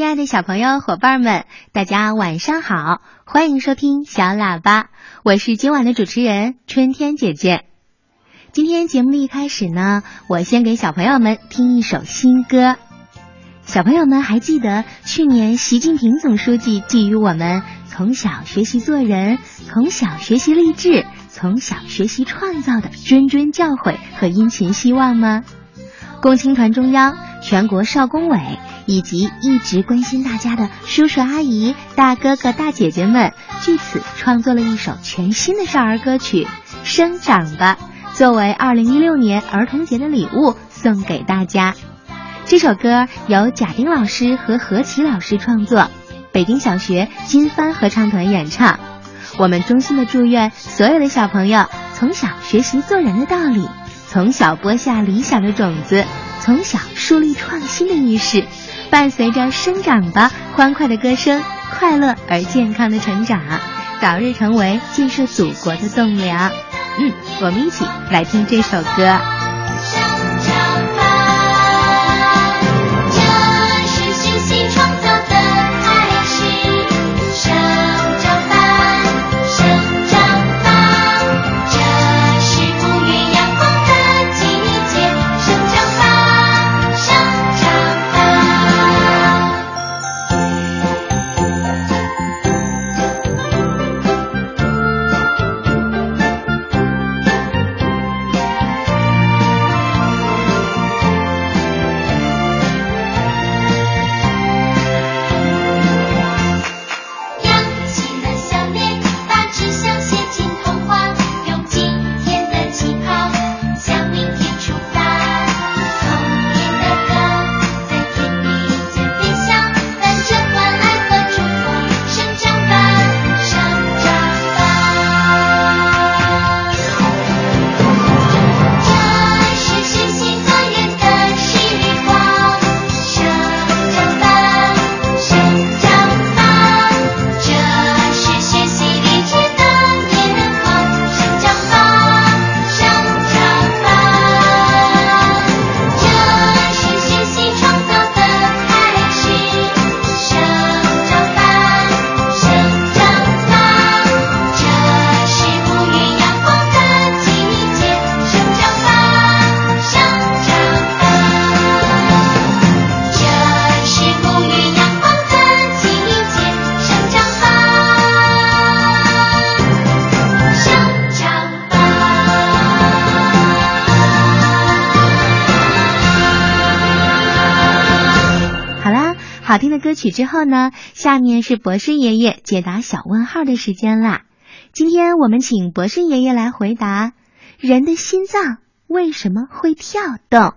亲爱的小朋友、伙伴们，大家晚上好！欢迎收听小喇叭，我是今晚的主持人春天姐姐。今天节目的一开始呢，我先给小朋友们听一首新歌。小朋友们还记得去年习近平总书记寄予我们从小学习做人、从小学习励志、从小学习创造的谆谆教诲和殷勤希望吗？共青团中央、全国少工委以及一直关心大家的叔叔阿姨、大哥哥大姐姐们，据此创作了一首全新的少儿歌曲《生长吧》，作为二零一六年儿童节的礼物送给大家。这首歌由贾丁老师和何琪老师创作，北京小学金帆合唱团演唱。我们衷心的祝愿所有的小朋友从小学习做人的道理。从小播下理想的种子，从小树立创新的意识，伴随着生长吧欢快的歌声，快乐而健康的成长，早日成为建设祖国的栋梁。嗯，我们一起来听这首歌。好听的歌曲之后呢，下面是博士爷爷解答小问号的时间啦。今天我们请博士爷爷来回答：人的心脏为什么会跳动？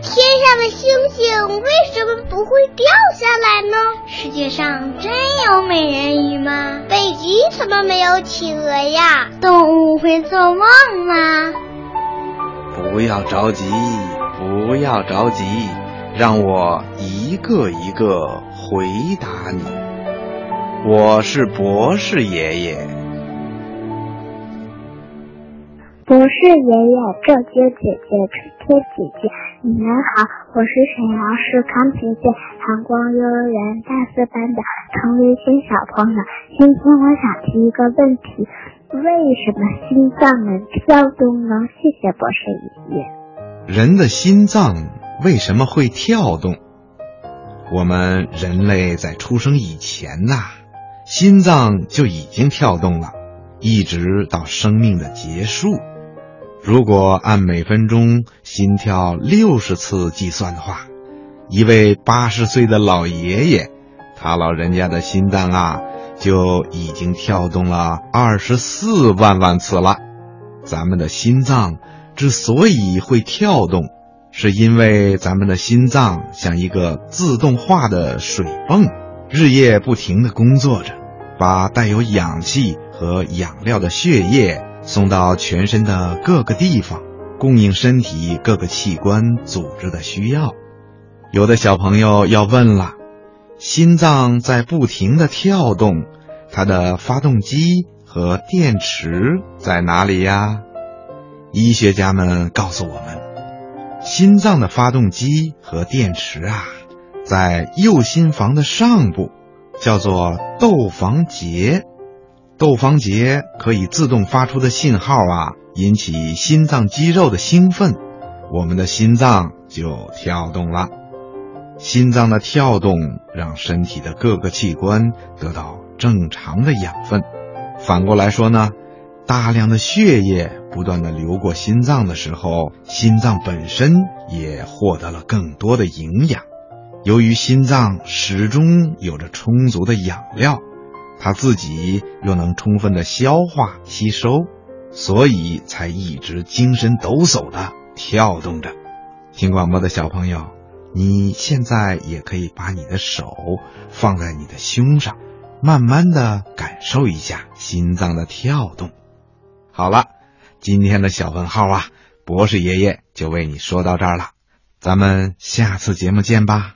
天上的星星为什么不会掉下来呢？世界上真有美人鱼吗？北极怎么没有企鹅呀？动物会做梦吗？不要着急。不要着急，让我一个一个回答你。我是博士爷爷。博士爷爷，正晶姐姐，春天姐姐，你们好，我是沈阳市康平县寒光幼儿园大四班的陈维新小朋友。今天我想提一个问题：为什么心脏能跳动呢？谢谢博士爷爷。人的心脏为什么会跳动？我们人类在出生以前呐，心脏就已经跳动了，一直到生命的结束。如果按每分钟心跳六十次计算的话，一位八十岁的老爷爷，他老人家的心脏啊，就已经跳动了二十四万万次了。咱们的心脏。之所以会跳动，是因为咱们的心脏像一个自动化的水泵，日夜不停的工作着，把带有氧气和养料的血液送到全身的各个地方，供应身体各个器官组织的需要。有的小朋友要问了，心脏在不停的跳动，它的发动机和电池在哪里呀？医学家们告诉我们，心脏的发动机和电池啊，在右心房的上部，叫做窦房结。窦房结可以自动发出的信号啊，引起心脏肌肉的兴奋，我们的心脏就跳动了。心脏的跳动让身体的各个器官得到正常的养分。反过来说呢，大量的血液不断的流过心脏的时候，心脏本身也获得了更多的营养。由于心脏始终有着充足的养料。他自己又能充分的消化吸收，所以才一直精神抖擞的跳动着。听广播的小朋友，你现在也可以把你的手放在你的胸上，慢慢的感受一下心脏的跳动。好了，今天的小问号啊，博士爷爷就为你说到这儿了，咱们下次节目见吧。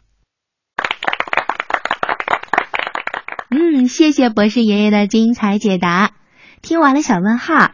嗯，谢谢博士爷爷的精彩解答。听完了小问号。